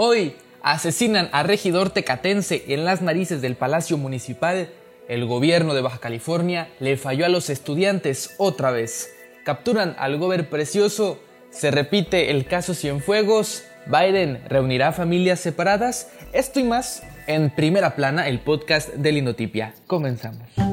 Hoy asesinan a regidor tecatense en las narices del Palacio Municipal. El gobierno de Baja California le falló a los estudiantes otra vez. Capturan al gober precioso. Se repite el caso Cienfuegos. Biden reunirá familias separadas. Esto y más en primera plana, el podcast de Linotipia. Comenzamos.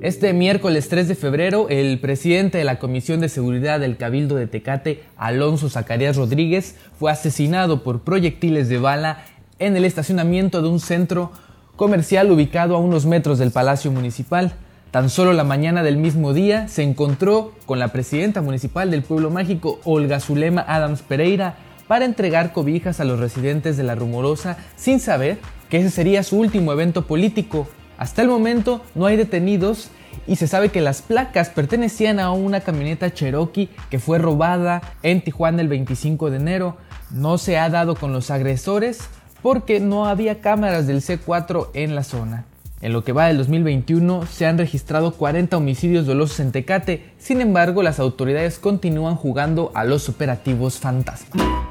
Este miércoles 3 de febrero, el presidente de la Comisión de Seguridad del Cabildo de Tecate, Alonso Zacarías Rodríguez, fue asesinado por proyectiles de bala en el estacionamiento de un centro comercial ubicado a unos metros del Palacio Municipal. Tan solo la mañana del mismo día se encontró con la presidenta municipal del Pueblo Mágico, Olga Zulema Adams Pereira, para entregar cobijas a los residentes de La Rumorosa sin saber que ese sería su último evento político hasta el momento no hay detenidos y se sabe que las placas pertenecían a una camioneta Cherokee que fue robada en Tijuana el 25 de enero. No se ha dado con los agresores porque no había cámaras del C4 en la zona. En lo que va del 2021 se han registrado 40 homicidios dolosos en Tecate, sin embargo las autoridades continúan jugando a los operativos fantasma.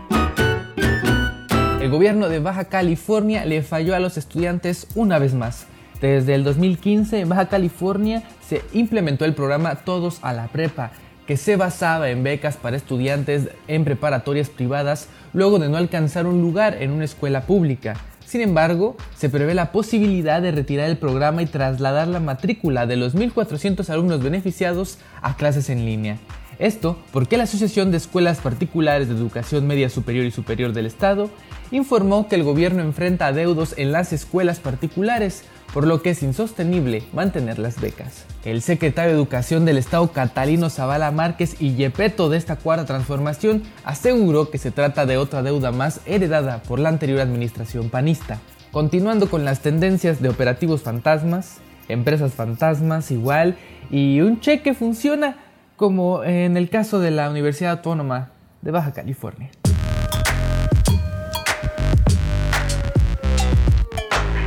El gobierno de Baja California le falló a los estudiantes una vez más. Desde el 2015 en Baja California se implementó el programa Todos a la Prepa, que se basaba en becas para estudiantes en preparatorias privadas luego de no alcanzar un lugar en una escuela pública. Sin embargo, se prevé la posibilidad de retirar el programa y trasladar la matrícula de los 1.400 alumnos beneficiados a clases en línea. Esto porque la Asociación de Escuelas Particulares de Educación Media Superior y Superior del Estado informó que el gobierno enfrenta adeudos en las escuelas particulares, por lo que es insostenible mantener las becas. El secretario de Educación del Estado Catalino Zavala Márquez y Yepeto de esta cuarta transformación aseguró que se trata de otra deuda más heredada por la anterior administración panista. Continuando con las tendencias de operativos fantasmas, empresas fantasmas igual, y un cheque funciona como en el caso de la Universidad Autónoma de Baja California.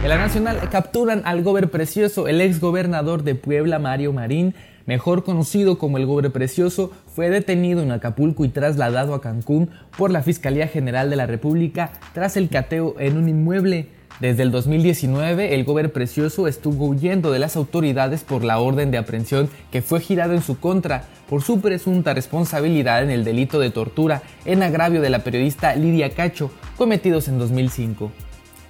En la Nacional capturan al gober precioso, el ex gobernador de Puebla, Mario Marín, mejor conocido como el gober precioso, fue detenido en Acapulco y trasladado a Cancún por la Fiscalía General de la República tras el cateo en un inmueble. Desde el 2019, el gober precioso estuvo huyendo de las autoridades por la orden de aprehensión que fue girado en su contra por su presunta responsabilidad en el delito de tortura en agravio de la periodista Lidia Cacho, cometidos en 2005.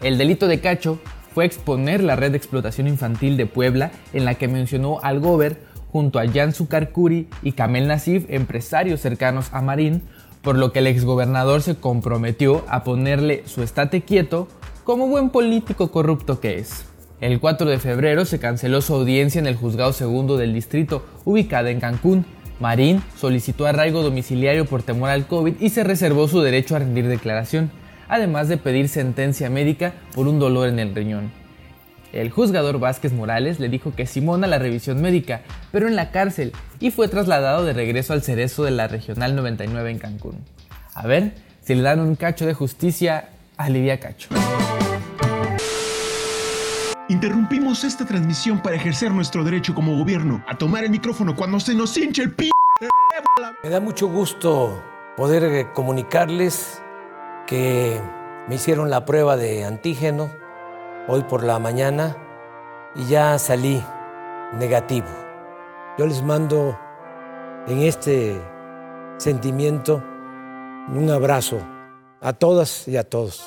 El delito de Cacho fue exponer la red de explotación infantil de Puebla en la que mencionó al gober junto a Jan Sukarkuri y Kamel Nasif, empresarios cercanos a Marín, por lo que el exgobernador se comprometió a ponerle su estate quieto como buen político corrupto que es. El 4 de febrero se canceló su audiencia en el juzgado segundo del distrito, ubicada en Cancún. Marín solicitó arraigo domiciliario por temor al COVID y se reservó su derecho a rendir declaración, además de pedir sentencia médica por un dolor en el riñón. El juzgador Vázquez Morales le dijo que Simona la revisión médica, pero en la cárcel, y fue trasladado de regreso al cerezo de la Regional 99 en Cancún. A ver si le dan un cacho de justicia a Lidia Cacho. Interrumpimos esta transmisión para ejercer nuestro derecho como gobierno a tomar el micrófono cuando se nos hinche el p. Me da mucho gusto poder eh, comunicarles que me hicieron la prueba de antígeno hoy por la mañana y ya salí negativo. Yo les mando en este sentimiento un abrazo a todas y a todos.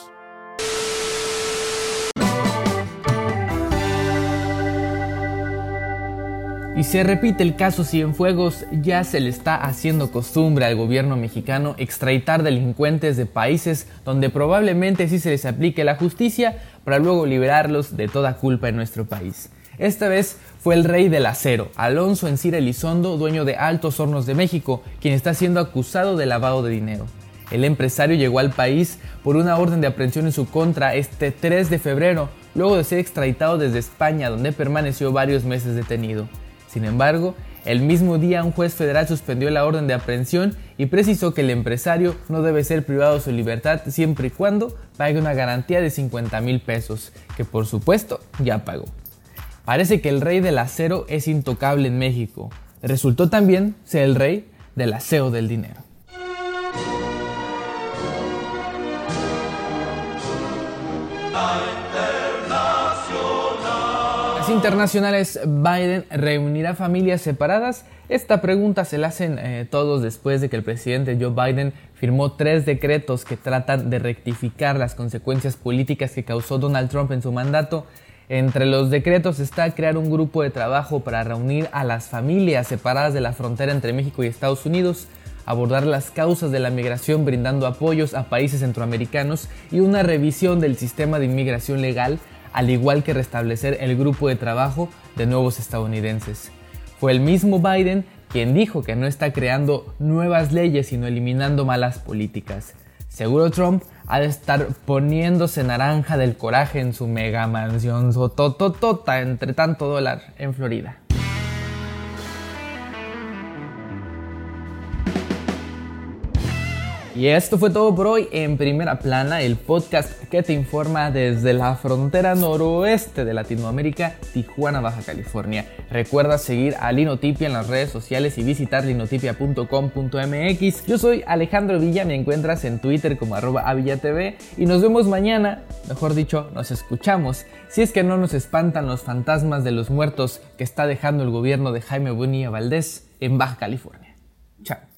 Y se repite el caso Cienfuegos, ya se le está haciendo costumbre al gobierno mexicano extraditar delincuentes de países donde probablemente sí se les aplique la justicia para luego liberarlos de toda culpa en nuestro país. Esta vez fue el rey del acero, Alonso Encira Elizondo, dueño de Altos Hornos de México, quien está siendo acusado de lavado de dinero. El empresario llegó al país por una orden de aprehensión en su contra este 3 de febrero, luego de ser extraditado desde España, donde permaneció varios meses detenido. Sin embargo, el mismo día un juez federal suspendió la orden de aprehensión y precisó que el empresario no debe ser privado de su libertad siempre y cuando pague una garantía de 50 mil pesos, que por supuesto ya pagó. Parece que el rey del acero es intocable en México. Resultó también ser el rey del aseo del dinero. Internacionales, ¿Biden reunirá familias separadas? Esta pregunta se la hacen eh, todos después de que el presidente Joe Biden firmó tres decretos que tratan de rectificar las consecuencias políticas que causó Donald Trump en su mandato. Entre los decretos está crear un grupo de trabajo para reunir a las familias separadas de la frontera entre México y Estados Unidos, abordar las causas de la migración brindando apoyos a países centroamericanos y una revisión del sistema de inmigración legal al igual que restablecer el grupo de trabajo de nuevos estadounidenses. Fue el mismo Biden quien dijo que no está creando nuevas leyes sino eliminando malas políticas. Seguro Trump ha de estar poniéndose naranja del coraje en su mega mansión sotototota entre tanto dólar en Florida. Y esto fue todo por hoy en Primera Plana, el podcast que te informa desde la frontera noroeste de Latinoamérica, Tijuana, Baja California. Recuerda seguir a Linotipia en las redes sociales y visitar linotipia.com.mx. Yo soy Alejandro Villa, me encuentras en Twitter como arroba avillatv y nos vemos mañana, mejor dicho, nos escuchamos, si es que no nos espantan los fantasmas de los muertos que está dejando el gobierno de Jaime Bonilla Valdés en Baja California. Chao.